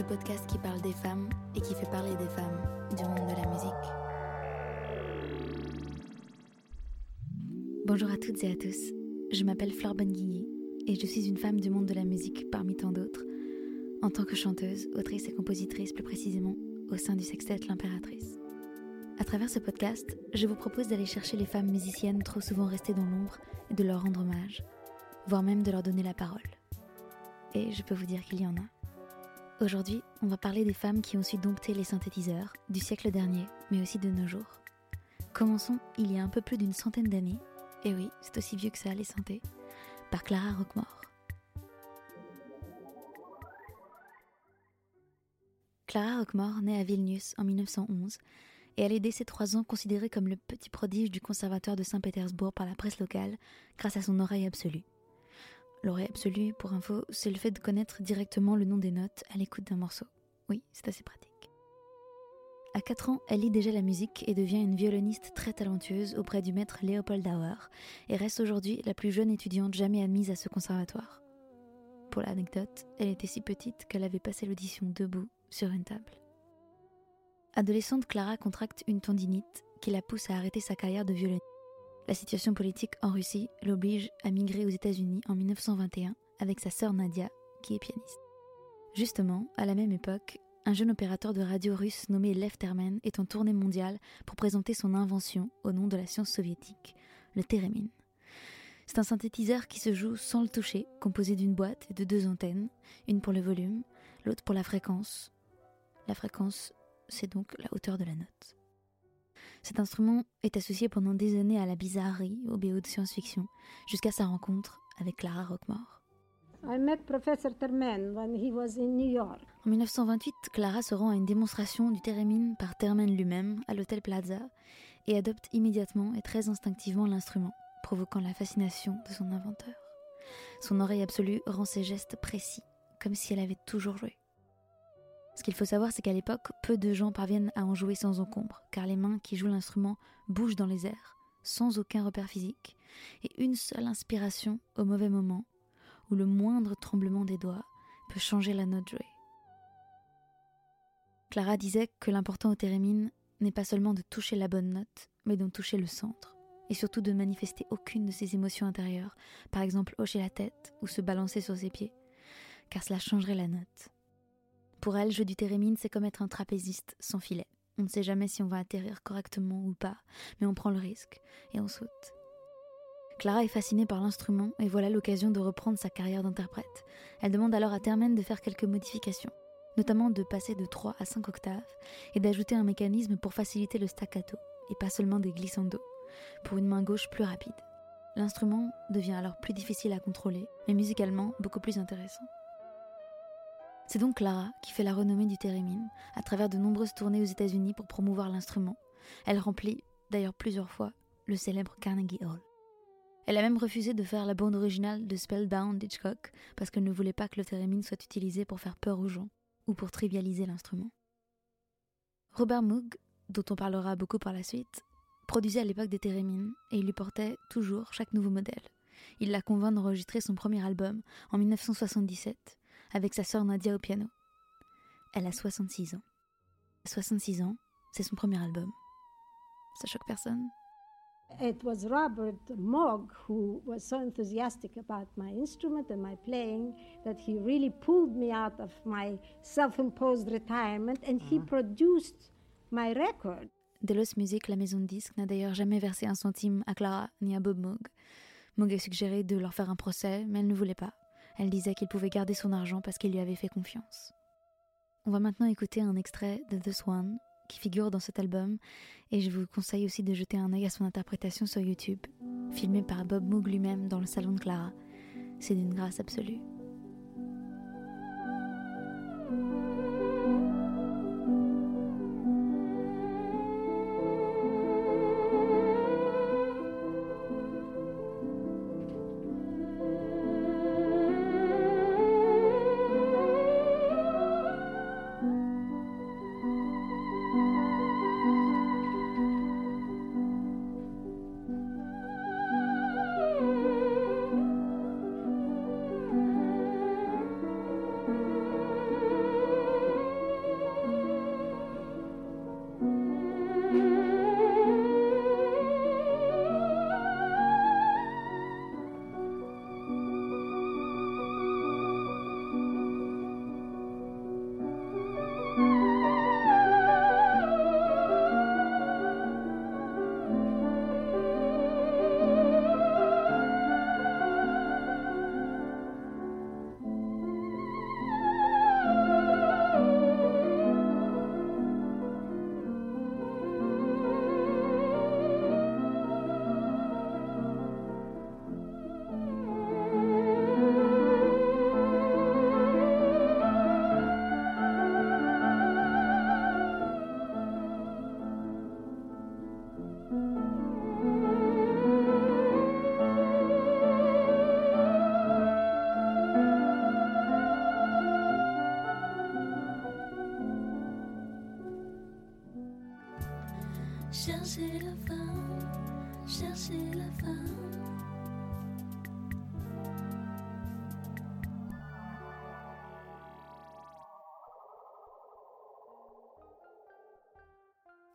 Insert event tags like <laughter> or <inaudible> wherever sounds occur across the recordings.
Le podcast qui parle des femmes et qui fait parler des femmes du monde de la musique. Bonjour à toutes et à tous. Je m'appelle Flore Benguigui et je suis une femme du monde de la musique parmi tant d'autres, en tant que chanteuse, autrice et compositrice plus précisément, au sein du sextet L'Impératrice. À travers ce podcast, je vous propose d'aller chercher les femmes musiciennes trop souvent restées dans l'ombre et de leur rendre hommage, voire même de leur donner la parole. Et je peux vous dire qu'il y en a. Aujourd'hui, on va parler des femmes qui ont su dompter les synthétiseurs du siècle dernier, mais aussi de nos jours. Commençons il y a un peu plus d'une centaine d'années, et oui, c'est aussi vieux que ça, les synthés, par Clara Roquemort. Clara Roquemort naît à Vilnius en 1911 et elle est dès ses trois ans considérée comme le petit prodige du conservatoire de Saint-Pétersbourg par la presse locale grâce à son oreille absolue. L'oreille absolue, pour info, c'est le fait de connaître directement le nom des notes à l'écoute d'un morceau. Oui, c'est assez pratique. À 4 ans, elle lit déjà la musique et devient une violoniste très talentueuse auprès du maître Léopold Auer et reste aujourd'hui la plus jeune étudiante jamais admise à ce conservatoire. Pour l'anecdote, elle était si petite qu'elle avait passé l'audition debout sur une table. Adolescente, Clara contracte une tendinite qui la pousse à arrêter sa carrière de violoniste. La situation politique en Russie l'oblige à migrer aux États-Unis en 1921 avec sa sœur Nadia, qui est pianiste. Justement, à la même époque, un jeune opérateur de radio russe nommé Lev Termen est en tournée mondiale pour présenter son invention au nom de la science soviétique, le Theremin. C'est un synthétiseur qui se joue sans le toucher, composé d'une boîte et de deux antennes, une pour le volume, l'autre pour la fréquence. La fréquence, c'est donc la hauteur de la note. Cet instrument est associé pendant des années à la bizarrerie, au BO de science-fiction, jusqu'à sa rencontre avec Clara Roquemort. I met Professor Termen when he was in New York. En 1928, Clara se rend à une démonstration du theremin par Termen lui-même à l'hôtel Plaza et adopte immédiatement et très instinctivement l'instrument, provoquant la fascination de son inventeur. Son oreille absolue rend ses gestes précis, comme si elle avait toujours joué. Ce qu'il faut savoir, c'est qu'à l'époque, peu de gens parviennent à en jouer sans encombre, car les mains qui jouent l'instrument bougent dans les airs, sans aucun repère physique, et une seule inspiration au mauvais moment, ou le moindre tremblement des doigts, peut changer la note jouée. Clara disait que l'important au thérémine n'est pas seulement de toucher la bonne note, mais d'en toucher le centre, et surtout de manifester aucune de ses émotions intérieures, par exemple hocher la tête ou se balancer sur ses pieds, car cela changerait la note. Pour elle, jouer du thérémine, c'est comme être un trapéziste sans filet. On ne sait jamais si on va atterrir correctement ou pas, mais on prend le risque et on saute. Clara est fascinée par l'instrument et voilà l'occasion de reprendre sa carrière d'interprète. Elle demande alors à Termen de faire quelques modifications, notamment de passer de 3 à 5 octaves et d'ajouter un mécanisme pour faciliter le staccato et pas seulement des glissando, pour une main gauche plus rapide. L'instrument devient alors plus difficile à contrôler, mais musicalement beaucoup plus intéressant. C'est donc Clara qui fait la renommée du thérémine à travers de nombreuses tournées aux États-Unis pour promouvoir l'instrument. Elle remplit, d'ailleurs plusieurs fois, le célèbre Carnegie Hall. Elle a même refusé de faire la bande originale de Spellbound d'Hitchcock parce qu'elle ne voulait pas que le thérémine soit utilisé pour faire peur aux gens ou pour trivialiser l'instrument. Robert Moog, dont on parlera beaucoup par la suite, produisait à l'époque des thérémines et il lui portait toujours chaque nouveau modèle. Il l'a convainc d'enregistrer son premier album en 1977 avec sa sœur Nadia au piano. Elle a 66 ans. 66 ans, c'est son premier album. Ça choque personne It was Robert Moog who was so enthusiastic about my instrument and my playing that he really pulled me out of my self-imposed retirement and he produced my record. Delos Music, la maison de disques, n'a d'ailleurs jamais versé un centime à Clara ni à Bob Moog. Moog a suggéré de leur faire un procès, mais elle ne voulait pas. Elle disait qu'il pouvait garder son argent parce qu'il lui avait fait confiance. On va maintenant écouter un extrait de The Swan qui figure dans cet album et je vous conseille aussi de jeter un œil à son interprétation sur YouTube, filmée par Bob Moog lui-même dans le salon de Clara. C'est d'une grâce absolue. Chercher la fin, la.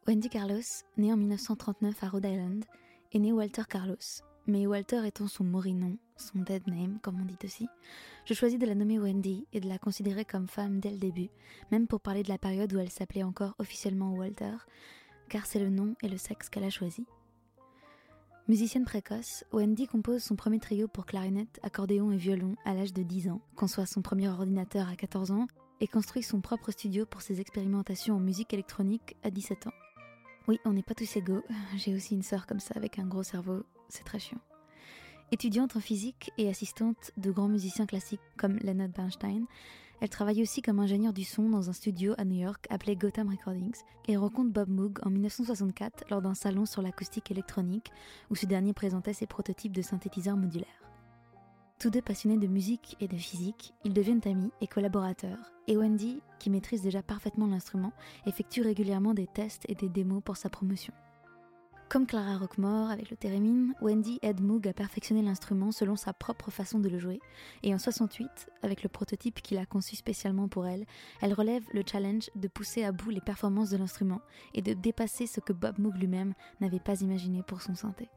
Wendy Carlos, née en 1939 à Rhode Island, est née Walter Carlos, mais Walter étant son morinon, son dead name comme on dit aussi, je choisis de la nommer Wendy et de la considérer comme femme dès le début, même pour parler de la période où elle s'appelait encore officiellement Walter, car c'est le nom et le sexe qu'elle a choisi. Musicienne précoce, Wendy compose son premier trio pour clarinette, accordéon et violon à l'âge de 10 ans, conçoit son premier ordinateur à 14 ans et construit son propre studio pour ses expérimentations en musique électronique à 17 ans. Oui, on n'est pas tous égaux. <laughs> J'ai aussi une sœur comme ça avec un gros cerveau. C'est très chiant. Étudiante en physique et assistante de grands musiciens classiques comme Leonard Bernstein, elle travaille aussi comme ingénieure du son dans un studio à New York appelé Gotham Recordings et rencontre Bob Moog en 1964 lors d'un salon sur l'acoustique électronique où ce dernier présentait ses prototypes de synthétiseurs modulaires. Tous deux passionnés de musique et de physique, ils deviennent amis et collaborateurs, et Wendy, qui maîtrise déjà parfaitement l'instrument, effectue régulièrement des tests et des démos pour sa promotion. Comme Clara Rockmore avec le theremin, Wendy aide Moog à perfectionner l'instrument selon sa propre façon de le jouer, et en 68, avec le prototype qu'il a conçu spécialement pour elle, elle relève le challenge de pousser à bout les performances de l'instrument et de dépasser ce que Bob Moog lui-même n'avait pas imaginé pour son synthé.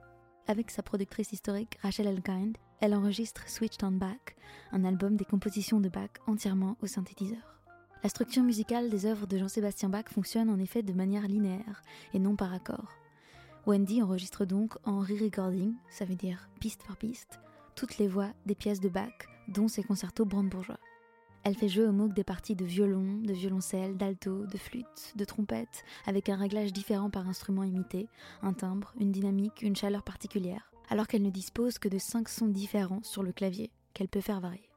Avec sa productrice historique Rachel Elkind, elle enregistre Switched on Back, un album des compositions de Bach entièrement au synthétiseur. La structure musicale des œuvres de Jean-Sébastien Bach fonctionne en effet de manière linéaire et non par accord. Wendy enregistre donc en re-recording, ça veut dire piste par piste, toutes les voix des pièces de Bach, dont ses concertos brandebourgeois. Elle fait jouer au Moog des parties de violon, de violoncelle, d'alto, de flûte, de trompette, avec un réglage différent par instrument imité, un timbre, une dynamique, une chaleur particulière, alors qu'elle ne dispose que de cinq sons différents sur le clavier, qu'elle peut faire varier.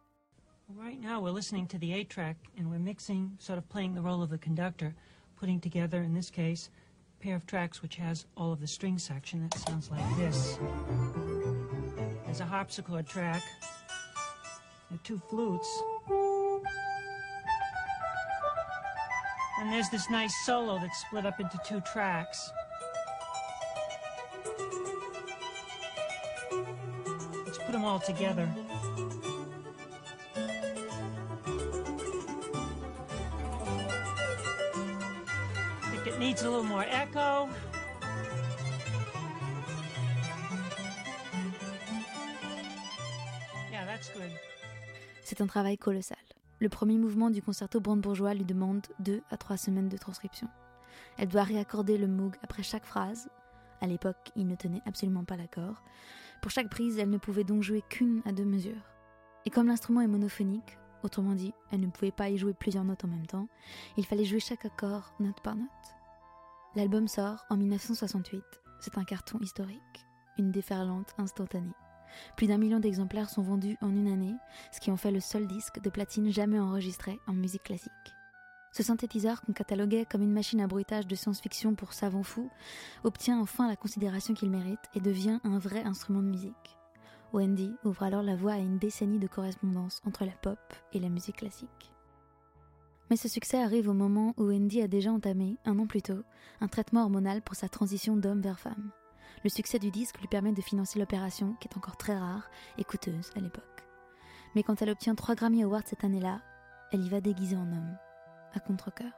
Right now we're listening to the 8 track and we're mixing, sort of playing the role of the conductor, putting together, in this case, a pair of tracks which has all of the string section that sounds like this. There's a harpsichord track, and two flutes, And there's this nice solo that's split up into two tracks. Let's put them all together. C'est un travail colossal. Le premier mouvement du concerto brandebourgeois lui demande deux à trois semaines de transcription. Elle doit réaccorder le moog après chaque phrase. À l'époque, il ne tenait absolument pas l'accord. Pour chaque prise, elle ne pouvait donc jouer qu'une à deux mesures. Et comme l'instrument est monophonique, autrement dit, elle ne pouvait pas y jouer plusieurs notes en même temps, il fallait jouer chaque accord note par note. L'album sort en 1968. C'est un carton historique, une déferlante instantanée. Plus d'un million d'exemplaires sont vendus en une année, ce qui en fait le seul disque de platine jamais enregistré en musique classique. Ce synthétiseur qu'on cataloguait comme une machine à bruitage de science-fiction pour savants fous obtient enfin la considération qu'il mérite et devient un vrai instrument de musique. Wendy ouvre alors la voie à une décennie de correspondance entre la pop et la musique classique. Mais ce succès arrive au moment où Wendy a déjà entamé, un an plus tôt, un traitement hormonal pour sa transition d'homme vers femme. Le succès du disque lui permet de financer l'opération, qui est encore très rare et coûteuse à l'époque. Mais quand elle obtient 3 Grammy Awards cette année-là, elle y va déguisée en homme, à contre-coeur.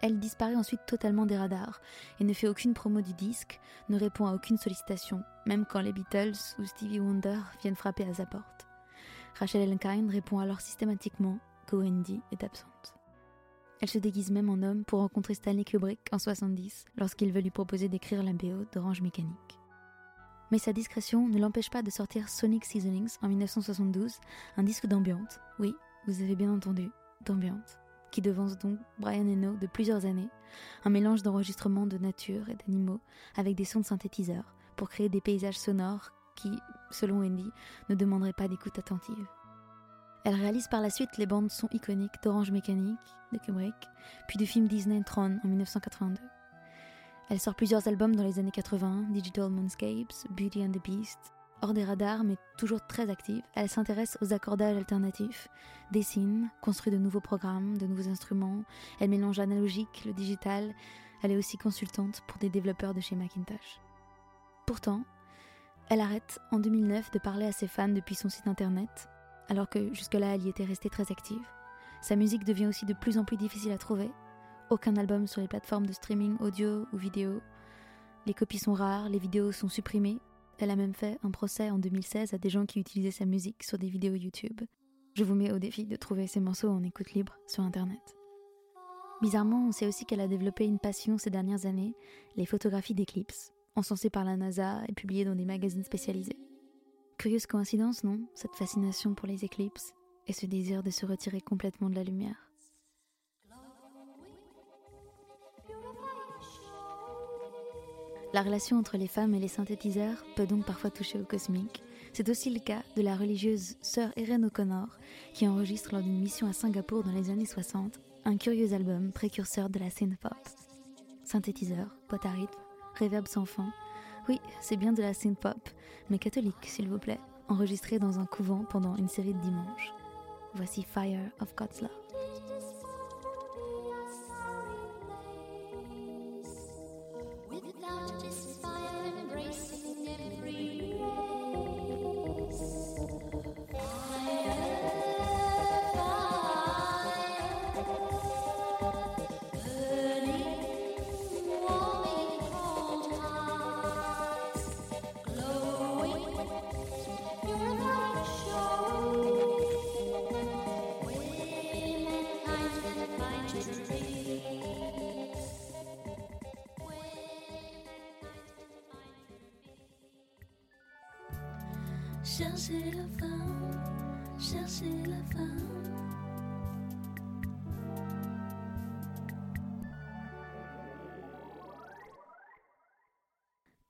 Elle disparaît ensuite totalement des radars et ne fait aucune promo du disque, ne répond à aucune sollicitation, même quand les Beatles ou Stevie Wonder viennent frapper à sa porte. Rachel Elkind répond alors systématiquement que Wendy est absente. Elle se déguise même en homme pour rencontrer Stanley Kubrick en 70 lorsqu'il veut lui proposer d'écrire la BO d'Orange Mécanique. Mais sa discrétion ne l'empêche pas de sortir Sonic Seasonings en 1972, un disque d'ambiance, oui, vous avez bien entendu, d'ambiance, qui devance donc Brian Eno de plusieurs années, un mélange d'enregistrements de nature et d'animaux avec des sons de synthétiseurs pour créer des paysages sonores qui, selon Wendy, ne demanderaient pas d'écoute attentive. Elle réalise par la suite les bandes son iconiques d'Orange Mécanique, de Kubrick, puis du film Disney Tron en 1982. Elle sort plusieurs albums dans les années 80, Digital Moonscapes, Beauty and the Beast. Hors des radars, mais toujours très active, elle s'intéresse aux accordages alternatifs, dessine, construit de nouveaux programmes, de nouveaux instruments. Elle mélange l'analogique, le digital, Elle est aussi consultante pour des développeurs de chez Macintosh. Pourtant, elle arrête en 2009 de parler à ses fans depuis son site internet, alors que jusque-là elle y était restée très active. Sa musique devient aussi de plus en plus difficile à trouver. Aucun album sur les plateformes de streaming audio ou vidéo. Les copies sont rares, les vidéos sont supprimées. Elle a même fait un procès en 2016 à des gens qui utilisaient sa musique sur des vidéos YouTube. Je vous mets au défi de trouver ces morceaux en écoute libre sur Internet. Bizarrement, on sait aussi qu'elle a développé une passion ces dernières années, les photographies d'éclipses, encensées par la NASA et publiées dans des magazines spécialisés. Curieuse coïncidence, non? Cette fascination pour les éclipses et ce désir de se retirer complètement de la lumière. La relation entre les femmes et les synthétiseurs peut donc parfois toucher au cosmique. C'est aussi le cas de la religieuse sœur Erin O'Connor, qui enregistre lors d'une mission à Singapour dans les années 60 un curieux album précurseur de la synth pop. Synthétiseur, boîte à rythme, réverb sans fin. Oui, c'est bien de la synth pop, mais catholique, s'il vous plaît, enregistré dans un couvent pendant une série de dimanches. Voici Fire of God's Love.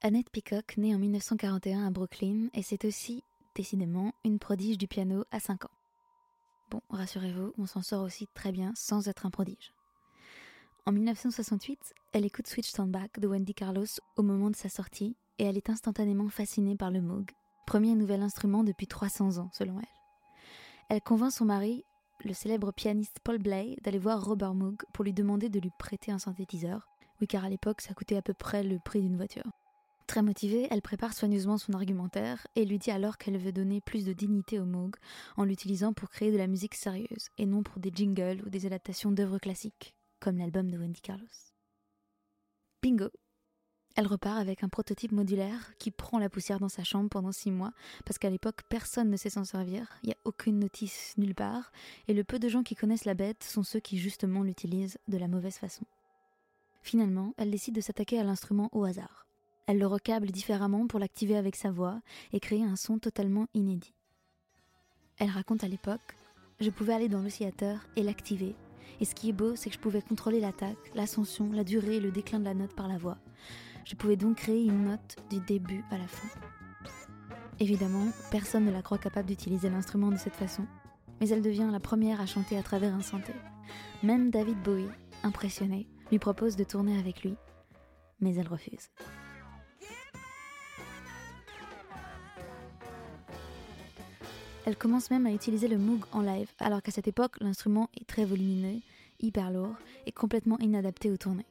Annette Peacock naît en 1941 à Brooklyn et c'est aussi, décidément, une prodige du piano à 5 ans. Bon, rassurez-vous, on s'en sort aussi très bien sans être un prodige. En 1968, elle écoute Switch Back de Wendy Carlos au moment de sa sortie et elle est instantanément fascinée par le Moog, premier nouvel instrument depuis 300 ans selon elle. Elle convainc son mari, le célèbre pianiste Paul Bley, d'aller voir Robert Moog pour lui demander de lui prêter un synthétiseur. Oui, car à l'époque, ça coûtait à peu près le prix d'une voiture. Très motivée, elle prépare soigneusement son argumentaire et lui dit alors qu'elle veut donner plus de dignité au Moog en l'utilisant pour créer de la musique sérieuse et non pour des jingles ou des adaptations d'œuvres classiques, comme l'album de Wendy Carlos. Bingo Elle repart avec un prototype modulaire qui prend la poussière dans sa chambre pendant six mois parce qu'à l'époque personne ne sait s'en servir, il n'y a aucune notice nulle part et le peu de gens qui connaissent la bête sont ceux qui justement l'utilisent de la mauvaise façon. Finalement, elle décide de s'attaquer à l'instrument au hasard. Elle le recable différemment pour l'activer avec sa voix et créer un son totalement inédit. Elle raconte à l'époque Je pouvais aller dans l'oscillateur et l'activer. Et ce qui est beau, c'est que je pouvais contrôler l'attaque, l'ascension, la durée et le déclin de la note par la voix. Je pouvais donc créer une note du début à la fin. Évidemment, personne ne la croit capable d'utiliser l'instrument de cette façon, mais elle devient la première à chanter à travers un synthé. Même David Bowie, impressionné, lui propose de tourner avec lui, mais elle refuse. Elle commence même à utiliser le Moog en live, alors qu'à cette époque, l'instrument est très volumineux, hyper lourd et complètement inadapté aux tournées.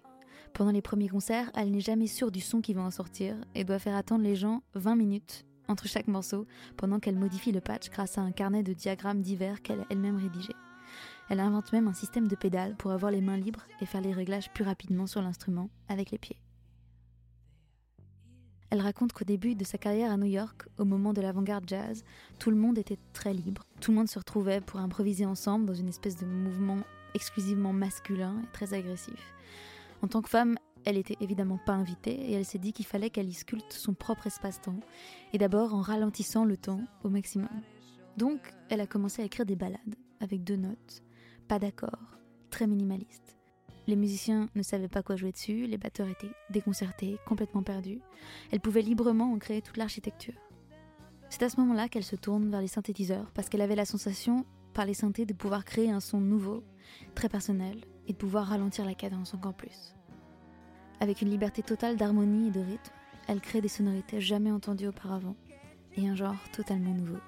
Pendant les premiers concerts, elle n'est jamais sûre du son qui va en sortir et doit faire attendre les gens 20 minutes entre chaque morceau pendant qu'elle modifie le patch grâce à un carnet de diagrammes divers qu'elle a elle-même rédigé. Elle invente même un système de pédales pour avoir les mains libres et faire les réglages plus rapidement sur l'instrument avec les pieds. Elle raconte qu'au début de sa carrière à New York, au moment de l'avant-garde jazz, tout le monde était très libre. Tout le monde se retrouvait pour improviser ensemble dans une espèce de mouvement exclusivement masculin et très agressif. En tant que femme, elle était évidemment pas invitée et elle s'est dit qu'il fallait qu'elle y sculpte son propre espace-temps, et d'abord en ralentissant le temps au maximum. Donc, elle a commencé à écrire des ballades, avec deux notes, pas d'accords, très minimalistes. Les musiciens ne savaient pas quoi jouer dessus, les batteurs étaient déconcertés, complètement perdus. Elle pouvait librement en créer toute l'architecture. C'est à ce moment-là qu'elle se tourne vers les synthétiseurs, parce qu'elle avait la sensation, par les synthés, de pouvoir créer un son nouveau, très personnel, et de pouvoir ralentir la cadence encore plus. Avec une liberté totale d'harmonie et de rythme, elle crée des sonorités jamais entendues auparavant, et un genre totalement nouveau.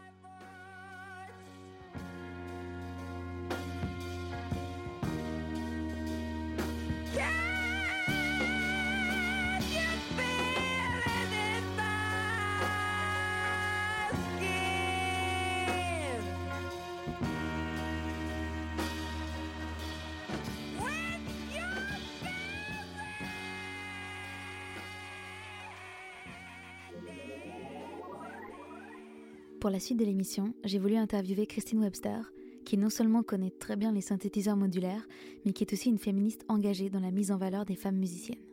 Pour la suite de l'émission, j'ai voulu interviewer Christine Webster, qui non seulement connaît très bien les synthétiseurs modulaires, mais qui est aussi une féministe engagée dans la mise en valeur des femmes musiciennes.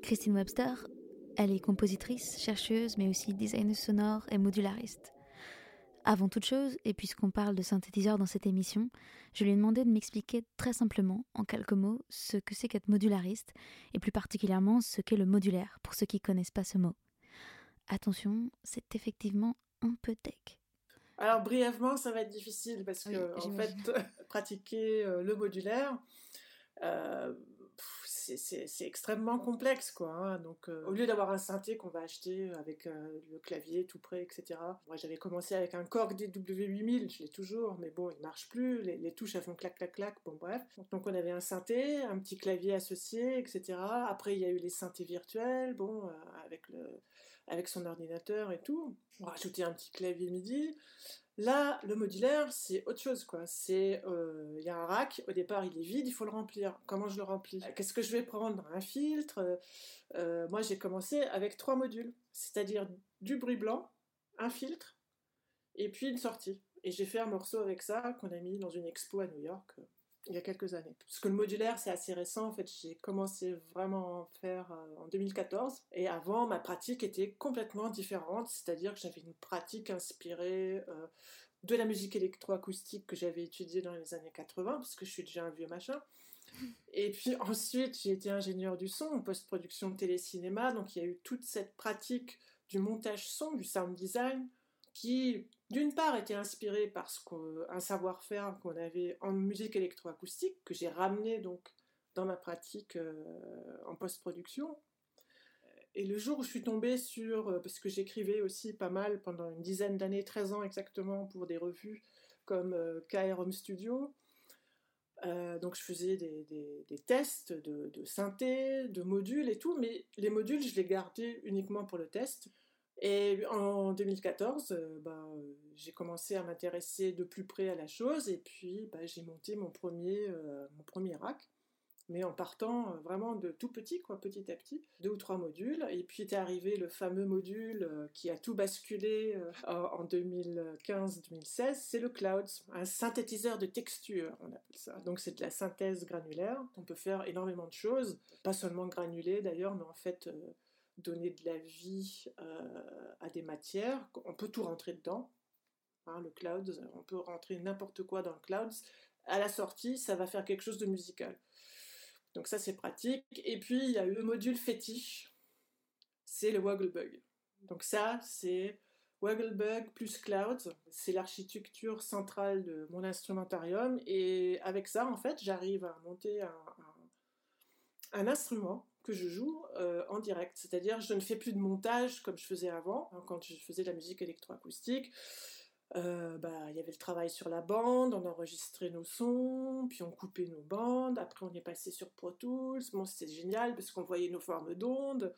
Christine Webster, elle est compositrice, chercheuse, mais aussi designeuse sonore et modulariste. Avant toute chose, et puisqu'on parle de synthétiseur dans cette émission, je lui ai demandé de m'expliquer très simplement, en quelques mots, ce que c'est qu'être modulariste, et plus particulièrement ce qu'est le modulaire, pour ceux qui connaissent pas ce mot. Attention, c'est effectivement un peu tech. Alors brièvement, ça va être difficile parce Oui, que en fait, <laughs> pratiquer euh, le modulaire, euh, c'est- extrêmement complexe, quoi. hein. Donc, euh, au lieu d'avoir un synthé qu'on va acheter avec euh, le clavier tout prêt, etc. Moi, j'avais commencé avec un Korg DW8000, je l'ai toujours, mais bon, il marche plus. Les, les touches, elles font clac, clac, clac. Bon, bref. Donc, on avait un synthé, un petit clavier associé, etc. Après, il y a eu les synthés virtuels, bon, euh, avec le avec son ordinateur et tout. On rajoutait un petit clavier MIDI. Là, le modulaire, c'est autre chose, quoi. C'est, euh, il y a un rack. Au départ, il est vide, il faut le remplir. Comment je le remplis? Qu'est-ce que je vais prendre? Un filtre? Euh, moi, j'ai commencé avec trois modules, c'est-à-dire du bruit blanc, un filtre, et puis une sortie. Et j'ai fait un morceau avec ça qu'on a mis dans une expo à New York euh, il y a quelques années. Parce que le modulaire, c'est assez récent. En fait, j'ai commencé vraiment à faire euh, en 2014. Et avant, ma pratique était complètement différente. C'est-à-dire que j'avais une pratique inspirée euh, de la musique électroacoustique que j'avais étudiée dans les années 80, parce que je suis déjà un vieux machin. Et puis ensuite, j'ai été ingénieur du son en post-production de télécinéma. Donc il y a eu toute cette pratique du montage son, du sound design, qui d'une part était inspiré par un savoir-faire qu'on avait en musique électroacoustique, que j'ai ramené donc dans ma pratique euh, en post-production. Et le jour où je suis tombée sur, euh, parce que j'écrivais aussi pas mal pendant une dizaine d'années, 13 ans exactement, pour des revues comme euh, KR Home Studio, euh, donc je faisais des tests de, de synthé, de modules et tout, mais les modules, je les gardais uniquement pour le test. Et en 2014, euh, bah, j'ai commencé à m'intéresser de plus près à la chose et puis bah, j'ai monté mon premier, euh, mon premier rack, mais en partant euh, vraiment de tout petit, petit à petit, deux ou trois modules. Et puis est arrivé le fameux module qui a tout basculé en en 2015-2016, c'est le Clouds, un synthétiseur de texture, on appelle ça. Donc c'est de la synthèse granulaire. On peut faire énormément de choses, pas seulement granuler d'ailleurs, mais en fait donner de la vie euh, à des matières. On peut tout rentrer dedans. Hein, le Clouds, on peut rentrer n'importe quoi dans le Clouds. À la sortie, ça va faire quelque chose de musical. Donc ça, c'est pratique. Et puis, il y a le module fétiche, c'est le Wogglebug. Donc ça, c'est Wogglebug plus Clouds. C'est l'architecture centrale de mon instrumentarium. Et avec ça, en fait, j'arrive à monter un instrument que je joue euh, en direct. C'est-à-dire, je ne fais plus de montage comme je faisais avant, hein, quand je faisais de la musique électroacoustique. Euh, bah, il y avait le travail sur la bande, on enregistrait nos sons, puis on coupait nos bandes, après on est passé sur Pro Tools, bon c'était génial parce qu'on voyait nos formes d'ondes.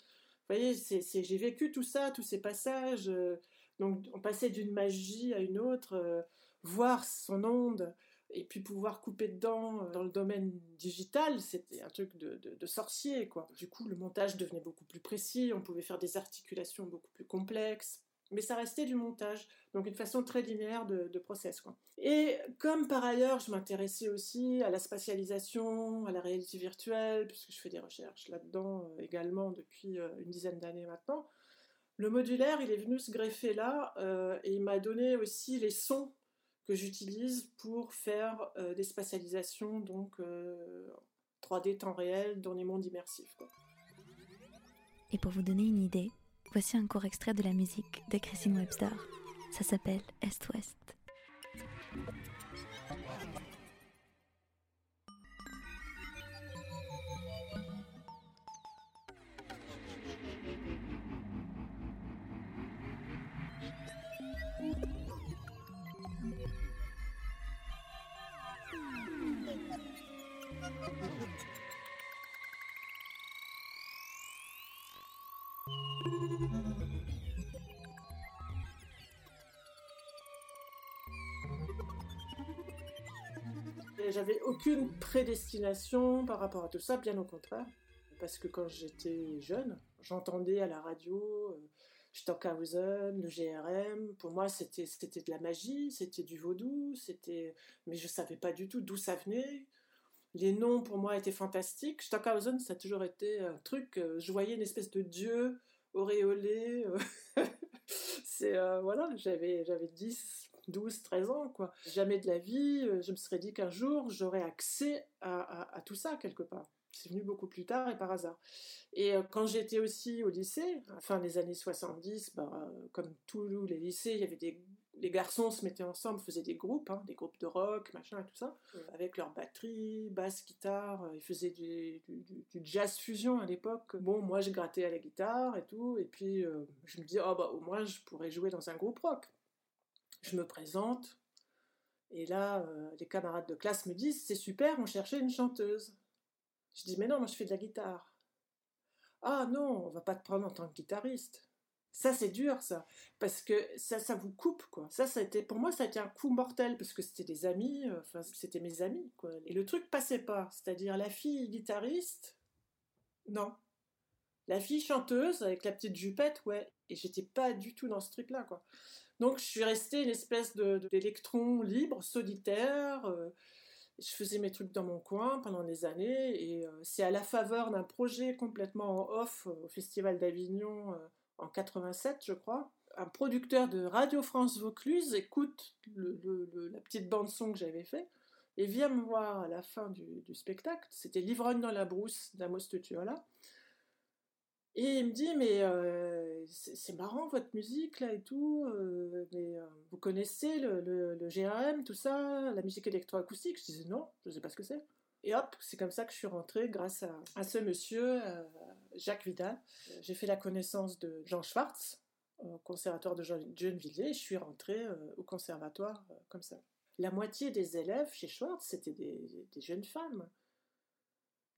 Vous voyez, j'ai vécu tout ça, tous ces passages, euh, donc on passait d'une magie à une autre, voir son onde, et puis pouvoir couper dedans euh, dans le domaine digital, c'était un truc de, sorcier, quoi. Du coup, le montage devenait beaucoup plus précis, on pouvait faire des articulations beaucoup plus complexes, mais ça restait du montage, donc une façon très linéaire de, de process, quoi. Et comme par ailleurs, je m'intéressais aussi à la spatialisation, à la réalité virtuelle, puisque je fais des recherches là-dedans euh, également depuis euh, une dizaine d'années maintenant, le modulaire, il est venu se greffer là, et il m'a donné aussi les sons que j'utilise pour faire euh, des spatialisations, donc euh, 3D temps réel dans les mondes immersifs. Quoi. Et pour vous donner une idée, voici un court extrait de la musique de Christine Webster. Ça s'appelle Est-Ouest. J'avais aucune prédestination par rapport à tout ça, bien au contraire. Parce que quand j'étais jeune, j'entendais à la radio, euh, Stockhausen, le GRM. Pour moi, c'était de la magie, c'était du vaudou, mais je savais pas du tout d'où ça venait. Les noms pour moi étaient fantastiques. Stockhausen, ça a toujours été un truc. euh, je voyais une espèce de dieu auréolé. euh, <laughs> C'est euh, voilà, j'avais 10, 12, 13 ans quoi. Jamais de la vie, euh, je me serais dit qu'un jour j'aurais accès à, à- à tout ça quelque part. C'est venu beaucoup plus tard et par hasard. Et euh, quand j'étais aussi au lycée, fin des années 70, bah, euh, comme tous les lycées, il y avait des les garçons se mettaient ensemble, faisaient des groupes, hein, des groupes de rock, machin et tout ça, avec leur batterie, basse, guitare. Ils faisaient du, du- du- du jazz fusion à l'époque. Bon, moi, je grattais à la guitare et tout, et puis euh, je me dis, oh bah au moins, je pourrais jouer dans un groupe rock. Je me présente, et là, euh, les camarades de classe me disent, c'est super, on cherchait une chanteuse. Je dis, mais non, moi, je fais de la guitare. Ah non, on va pas te prendre en tant que guitariste. Ça, c'est dur, ça. Parce que ça, ça vous coupe, quoi. Ça, ça a été, pour moi, ça a été un coup mortel, parce que c'était des amis, euh, enfin, c'était mes amis, quoi. Et le truc passait pas. C'est-à-dire, la fille guitariste, non. La fille chanteuse, avec la petite jupette, ouais. Et j'étais pas du tout dans ce truc-là, quoi. Donc, je suis restée une espèce d'électron libre, solitaire. euh, je faisais mes trucs dans mon coin pendant des années, et euh, c'est à la faveur d'un projet complètement en off euh, au Festival d'Avignon en 87, je crois. Un producteur de Radio France Vaucluse écoute la petite bande-son que j'avais fait et vient me voir à la fin du, du spectacle. C'était L'ivrogne dans la brousse d'Amos Tutuola. Et il me dit, mais euh, c'est marrant votre musique là et tout, euh, mais euh, vous connaissez le, le, tout ça, la musique électroacoustique? Je disais non, je ne sais pas ce que c'est. Et hop, c'est comme ça que je suis rentrée grâce à, à ce monsieur, Jacques Vidal. J'ai fait la connaissance de Jean Schwartz au conservatoire de Gennevilliers et je suis rentrée au conservatoire comme ça. La moitié des élèves chez Schwartz, c'était des jeunes femmes.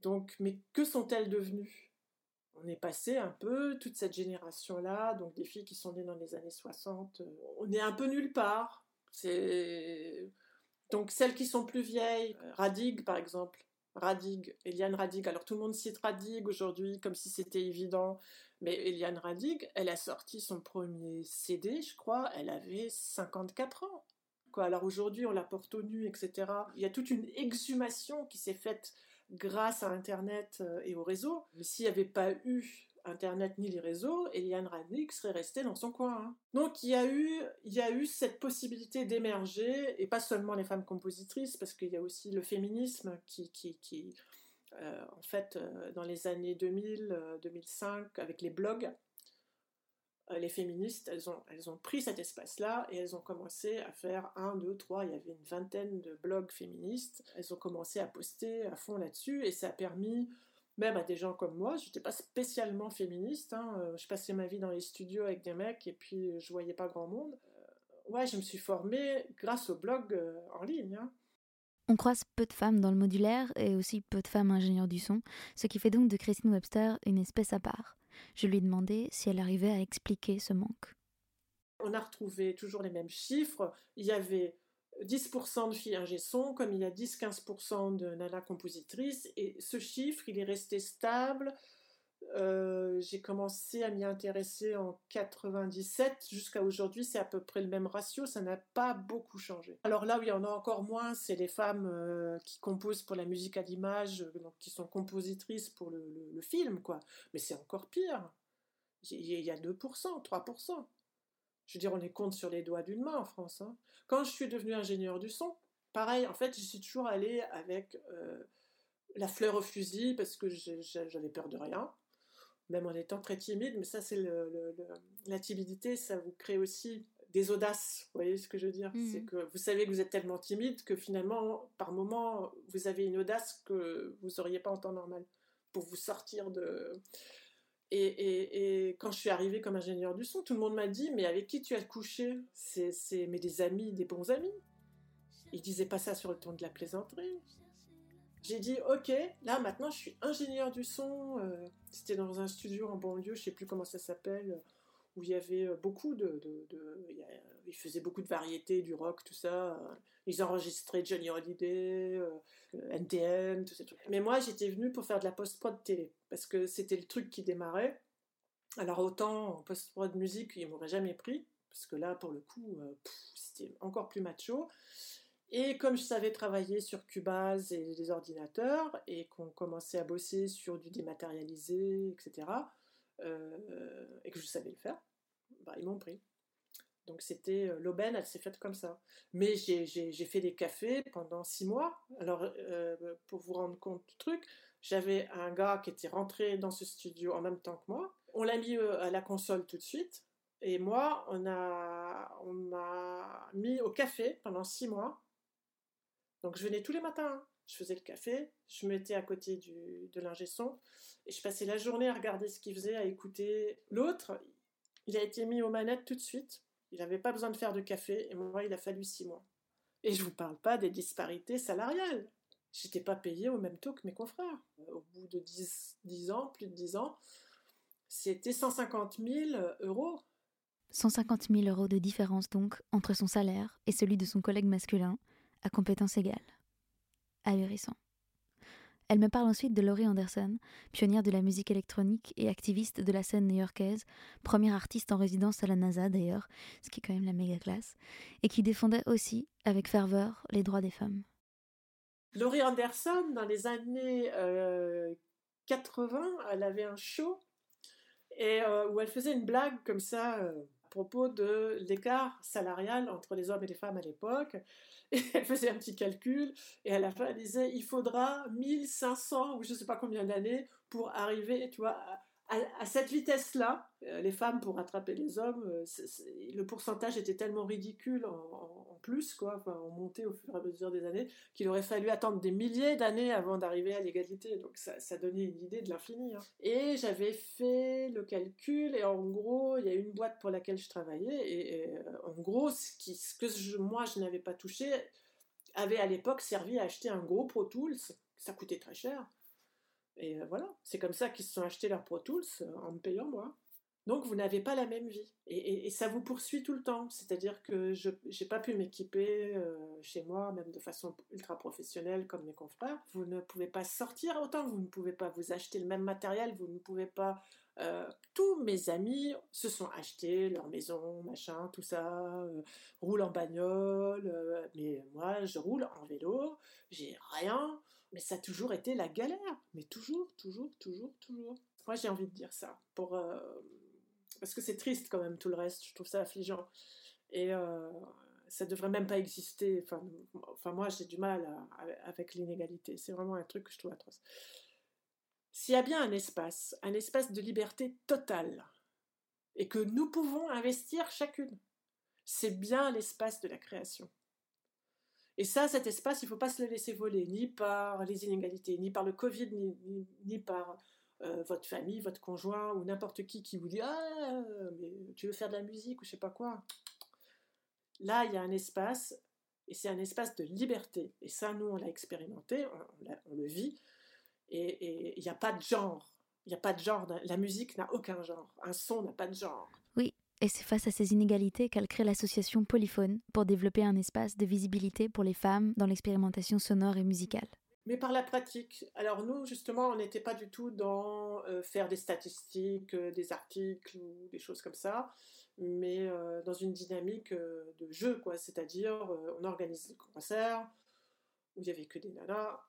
Donc, mais que sont-elles devenues? On est passé un peu, toute cette génération-là, donc des filles qui sont nées dans les années 60, euh, on est un peu nulle part. Donc celles qui sont plus vieilles, euh, Radig par exemple, Radig, Eliane Radig, alors tout le monde cite Radig aujourd'hui comme si c'était évident, mais Eliane Radig, elle a sorti son premier CD, je crois, elle avait 54 ans. Alors aujourd'hui on la porte au nu, etc. Il y a toute une exhumation qui s'est faite grâce à Internet euh, et aux réseaux. Mais s'il n'y avait pas eu Internet ni les réseaux, Eliane Radnik serait restée dans son coin. hein. Donc il y, a eu, cette possibilité d'émerger, et pas seulement les femmes compositrices, parce qu'il y a aussi le féminisme qui, euh, en fait, euh, dans les années 2000, euh, 2005, avec les blogs, les féministes, elles ont, elles ont pris cet espace-là et elles ont commencé à faire un, deux, trois, il y avait une vingtaine de blogs féministes. Elles ont commencé à poster à fond là-dessus et ça a permis, même à des gens comme moi, je n'étais pas spécialement féministe, hein, euh, je passais ma vie dans les studios avec des mecs et puis euh, je voyais pas grand monde. Euh, ouais, je me suis formée grâce au blog euh, en ligne. hein. On croise peu de femmes dans le modulaire et aussi peu de femmes ingénieures du son, ce qui fait donc de Christine Webster une espèce à part. Je lui ai demandé si elle arrivait à expliquer ce manque. On a retrouvé toujours les mêmes chiffres. Il y avait 10% de filles ingé comme il y a 10-15% de nanas compositrices, et ce chiffre, il est resté stable. Euh, j'ai commencé à m'y intéresser en 97 jusqu'à aujourd'hui, c'est à peu près le même ratio, ça n'a pas beaucoup changé. Alors là où il y en a encore moins, c'est les femmes euh, qui composent pour la musique à l'image, euh, donc qui sont compositrices pour le, film, quoi. Mais c'est encore pire. Il y, a 2%, 3%. Je veux dire, on les compte sur les doigts d'une main en France. hein. Quand je suis devenue ingénieur du son, pareil, en fait, je suis toujours allée avec la fleur au fusil parce que j'avais peur de rien, même en étant très timide. Mais ça, c'est le, le- le- la timidité, ça vous crée aussi des audaces. Vous voyez ce que je veux dire? Mhm. C'est que vous savez que vous êtes tellement timide que finalement, par moment, vous avez une audace que vous n'auriez pas en temps normal pour vous sortir de. Et, et- et quand je suis arrivée comme ingénieur du son, tout le monde m'a dit Mais avec qui tu as couché? C'est c'est- mais des amis, des bons amis. Ils disaient pas ça sur le ton de la plaisanterie. J'ai dit Ok, là maintenant je suis ingénieur du son. euh, C'était dans un studio en banlieue, je sais plus comment ça s'appelle, où il y avait euh, beaucoup de. de- de- ils faisaient beaucoup de variétés, du rock, tout ça. euh, Ils enregistraient Johnny euh, NTM, tous ces trucs. Mais moi, j'étais venue pour faire de la post-prod télé, parce que c'était le truc qui démarrait. Alors autant en post-prod musique, il m'aurait jamais pris, parce que là, pour le coup, c'était encore plus macho. Et comme je savais travailler sur Cubase et les ordinateurs, et qu'on commençait à bosser sur du dématérialisé, etc., euh, et que je savais le faire, bah, ils m'ont pris. Donc c'était euh, l'aubaine, elle s'est faite comme ça. Mais j'ai fait des cafés pendant six mois. Alors euh, pour vous rendre compte du truc, j'avais un gars qui était rentré dans ce studio en même temps que moi. On l'a mis à la console tout de suite. Et moi, on m'a mis au café pendant six mois donc je venais tous les matins, je faisais le café, je me mettais à côté du, de l'ingé son, et je passais la journée à regarder ce qu'il faisait, à écouter. L'autre, il a été mis aux manettes tout de suite, il n'avait pas besoin de faire de café, et moi, il a fallu six mois. Et je ne vous parle pas des disparités salariales. J'étais pas payé au même taux que mes confrères. Au bout de 10, ans, plus de 10 ans, c'était 150 000 euros 150 000 euros de différence donc entre son salaire et celui de son collègue masculin, à compétences égales. Ahurissant. Elle me parle ensuite de Laurie Anderson, pionnière de la musique électronique et activiste de la scène new-yorkaise, première artiste en résidence à la NASA d'ailleurs, ce qui est quand même la méga classe, et qui défendait aussi, avec ferveur, les droits des femmes. Laurie Anderson, dans les années 80, euh, elle avait un show et, euh, où elle faisait une blague comme ça euh, à propos de l'écart salarial entre les hommes et les femmes à l'époque. <laughs> Elle faisait un petit calcul, et à la fin, elle disait, il faudra 1500 ou je ne sais pas combien d'années pour arriver, tu vois, à, cette vitesse-là, euh, les femmes pour rattraper les hommes, euh, le pourcentage était tellement ridicule en, plus, quoi, enfin, en montée au fur et à mesure des années, qu'il aurait fallu attendre des milliers d'années avant d'arriver à l'égalité. Donc ça, donnait une idée de l'infini. Hein. Et j'avais fait le calcul, et en gros, il y a une boîte pour laquelle je travaillais, et, euh, en gros, ce que moi je n'avais pas touché avait à l'époque servi à acheter un gros Pro Tools, ça coûtait très cher et euh, voilà, c'est comme ça qu'ils se sont achetés leur Pro Tools euh, en me payant moi. Donc vous n'avez pas la même vie. Et, ça vous poursuit tout le temps. C'est-à-dire que je n'ai pas pu m'équiper euh, chez moi, même de façon ultra professionnelle comme mes confrères. Vous ne pouvez pas sortir autant, vous ne pouvez pas vous acheter le même matériel, vous ne pouvez pas... tous mes amis se sont achetés leur maison, machin, tout ça, roulent en bagnole, mais moi je roule en vélo, j'ai rien. Mais ça a toujours été la galère. Mais toujours, toujours, toujours, toujours. Moi, j'ai envie de dire ça. Euh, Parce que c'est triste quand même tout le reste. Je trouve ça affligeant. Et euh, ça devrait même pas exister. Enfin moi, j'ai du mal avec l'inégalité. C'est vraiment un truc que je trouve atroce. S'il y a bien un espace, un espace de liberté totale, et que nous pouvons investir chacune, c'est bien l'espace de la création. Et ça, cet espace, il ne faut pas se le laisser voler, ni par les inégalités, ni par le Covid, ni, par euh, votre famille, votre conjoint, ou n'importe qui qui vous dit Ah, mais tu veux faire de la musique ou je sais pas quoi? Là, il y a un espace, et c'est un espace de liberté. Et ça, nous, on l'a expérimenté, on, le vit, et il n'y a pas de genre. Il n'y a pas de genre. La musique n'a aucun genre. Un son n'a pas de genre. Oui, et c'est face à ces inégalités qu'elle crée l'association Polyphone pour développer un espace de visibilité pour les femmes dans l'expérimentation sonore et musicale. Mais par la pratique. Alors nous, justement, on n'était pas du tout dans euh, faire des statistiques, euh, des articles ou des choses comme ça, mais euh, dans une dynamique de jeu, quoi. C'est-à-dire, on organise des concerts où il n'y avait que des nanas,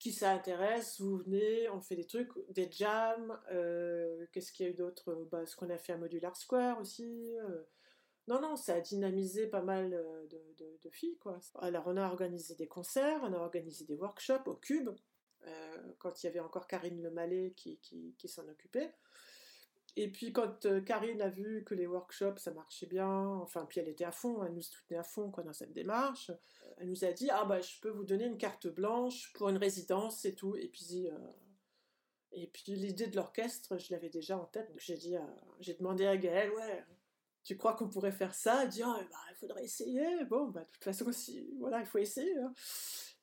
qui ça intéresse, vous venez, on fait des trucs, des jams, euh, qu'est-ce qu'il y a eu d'autre? Bah, Ce qu'on a fait à Modular Square aussi. Euh. Non, non, ça a dynamisé pas mal euh, de, filles, quoi. Alors, on a organisé des concerts, on a organisé des workshops au Cube, quand il y avait encore Karine Le qui, qui, qui s'en occupait. Et puis quand euh, Karine a vu que les workshops ça marchait bien, enfin puis elle était à fond, elle nous soutenait à fond dans cette démarche, elle nous a dit ah bah je peux vous donner une carte blanche pour une résidence et tout. Et puis euh, puis l'idée de l'orchestre je l'avais déjà en tête, donc j'ai dit j'ai demandé à Gaëlle ouais tu crois qu'on pourrait faire ça? Elle dit ah bah il faudrait essayer. Bon bah de toute façon si voilà il faut essayer. Hein.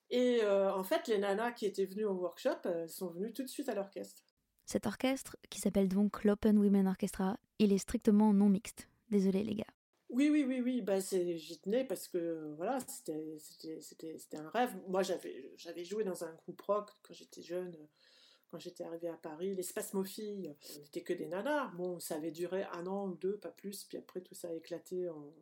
Et euh, en fait les nanas qui étaient venues au workshop elles sont venues tout de suite à l'orchestre. Cet orchestre, qui s'appelle donc l'Open Women Orchestra, il est strictement non mixte. Désolé les gars. Oui, oui, oui, oui, bah, j'y tenais parce que voilà, c'était un rêve. Moi, j'avais joué dans un groupe rock quand j'étais jeune, quand j'étais arrivée à Paris, les spasmophiles, on n'était que des nanas. Bon, ça avait duré un an ou deux, pas plus, puis après tout ça a éclaté en...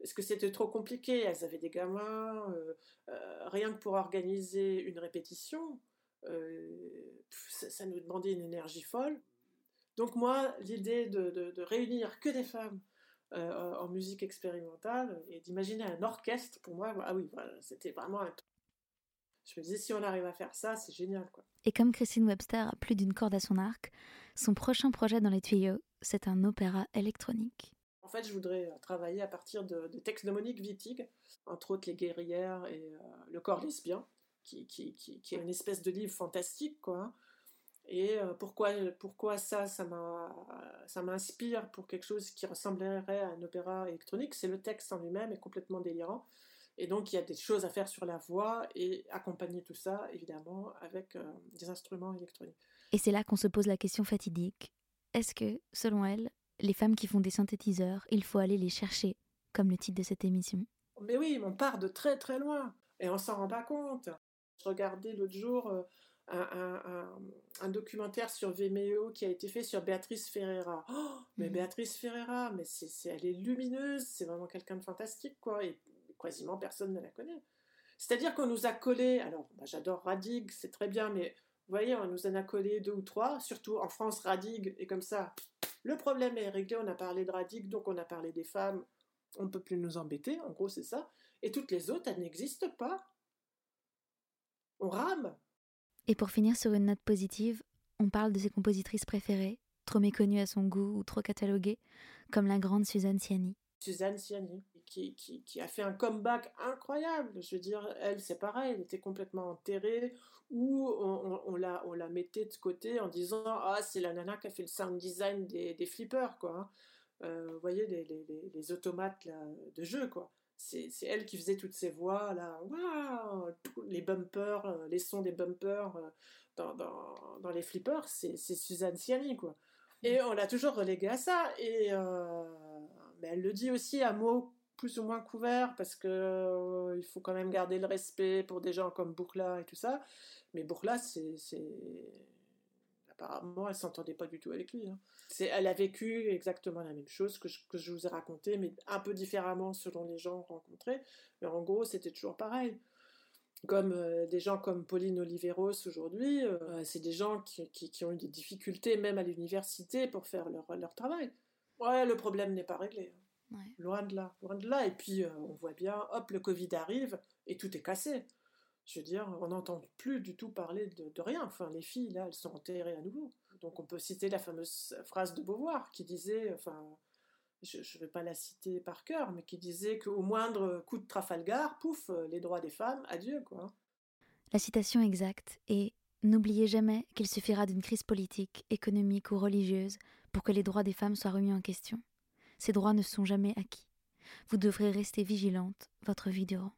Est-ce que c'était trop compliqué Elles avaient des gamins, euh, euh, rien que pour organiser une répétition, ça, ça, nous demandait une énergie folle. Donc moi, l'idée de, de, de, réunir que des femmes en musique expérimentale et d'imaginer un orchestre, pour moi, ah oui, voilà, c'était vraiment un je me disais, si on arrive à faire ça, c'est génial. Quoi. Et comme Christine Webster a plus d'une corde à son arc, son prochain projet dans les tuyaux, c'est un opéra électronique. En fait, je voudrais euh, travailler à partir de, de textes de Monique Wittig, entre autres Les guerrières et euh, Le corps lesbien, qui, qui, qui, qui, est une espèce de livre fantastique. Quoi. Et euh, pourquoi, pourquoi ça, ça m'inspire pour quelque chose qui ressemblerait à un opéra électronique C'est le texte en lui-même est complètement délirant. Et donc, il y a des choses à faire sur la voix et accompagner tout ça, évidemment, avec euh, des instruments électroniques. Et c'est là qu'on se pose la question fatidique. Est-ce que, selon elle, les femmes qui font des synthétiseurs, il faut aller les chercher, comme le titre de cette émission? Mais oui, on part de très très loin et on s'en rend pas compte. Regardais l'autre jour euh, un, un, un, documentaire sur Vimeo qui a été fait sur Béatrice Ferreira. Oh, mais mmh. Béatrice Ferreira, mais c'est, elle est lumineuse, c'est vraiment quelqu'un de fantastique, quoi. Et quasiment personne ne la connaît. C'est-à-dire qu'on nous a collé, alors bah, j'adore Radig, c'est très bien, mais vous voyez, on nous en a collé deux ou trois, surtout en France, Radig, et comme ça, le problème est réglé, on a parlé de Radig, donc on a parlé des femmes, on ne peut plus nous embêter, en gros c'est ça, et toutes les autres, elles n'existent pas. On rame. Et pour finir sur une note positive, on parle de ses compositrices préférées, trop méconnues à son goût ou trop cataloguées, comme la grande Suzanne Ciani. Suzanne Ciani, qui, qui, qui, a fait un comeback incroyable. Je veux dire, elle, c'est pareil, elle était complètement enterrée, ou on, on, on, la, on la mettait de côté en disant Ah, c'est la nana qui a fait le sound design des, des flippers, quoi. Hein. Euh, vous voyez, les, les, les, automates là, de jeu, quoi. C'est elle qui faisait toutes ces voix, là, waouh, les bumpers, euh, les sons des bumpers euh, dans, dans, dans les flippers, c'est Suzanne Ciani, quoi. Et on l'a toujours relégué à ça. Et euh, mais elle le dit aussi à mots plus ou moins couverts parce que euh, il faut quand même garder le respect pour des gens comme Bourla et tout ça. Mais Bourla, c'est apparemment, elle s'entendait pas du tout avec lui. Hein. Elle a vécu exactement la même chose que je, que je, vous ai raconté, mais un peu différemment selon les gens rencontrés. Mais en gros, c'était toujours pareil. Comme euh, des gens comme Pauline Oliveros aujourd'hui, euh, c'est des gens qui, qui, qui, ont eu des difficultés même à l'université pour faire leur, leur travail. Ouais, le problème n'est pas réglé. Hein. Ouais. Loin de là, loin de là. Et puis, euh, on voit bien, hop, le Covid arrive et tout est cassé. Je veux dire, on n'entend plus du tout parler de, rien. Enfin, les filles, là, elles sont enterrées à nouveau. Donc, on peut citer la fameuse phrase de Beauvoir qui disait, enfin, je ne vais pas la citer par cœur, mais qui disait qu'au moindre coup de Trafalgar, pouf, les droits des femmes, adieu, quoi. La citation exacte est N'oubliez jamais qu'il suffira d'une crise politique, économique ou religieuse pour que les droits des femmes soient remis en question. Ces droits ne sont jamais acquis. Vous devrez rester vigilante votre vie durant.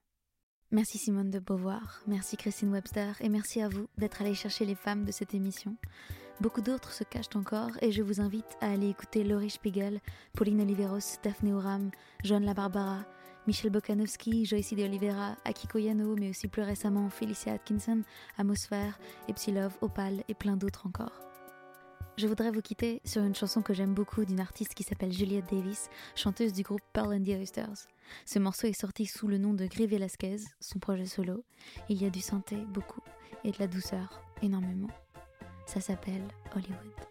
Merci Simone de Beauvoir, merci Christine Webster et merci à vous d'être allée chercher les femmes de cette émission. Beaucoup d'autres se cachent encore et je vous invite à aller écouter Laurie Spiegel, Pauline Oliveros, Daphne Oram, Joan La Barbara, Michel Bokanowski, Joyce de Oliveira, Akiko Yano, mais aussi plus récemment Felicia Atkinson, Atmosphère, Epsilov, Opal et plein d'autres encore. Je voudrais vous quitter sur une chanson que j'aime beaucoup d'une artiste qui s'appelle Juliette Davis, chanteuse du groupe Pearl and the Oysters. Ce morceau est sorti sous le nom de Gris Velasquez, son projet solo. Il y a du santé, beaucoup, et de la douceur, énormément. Ça s'appelle Hollywood.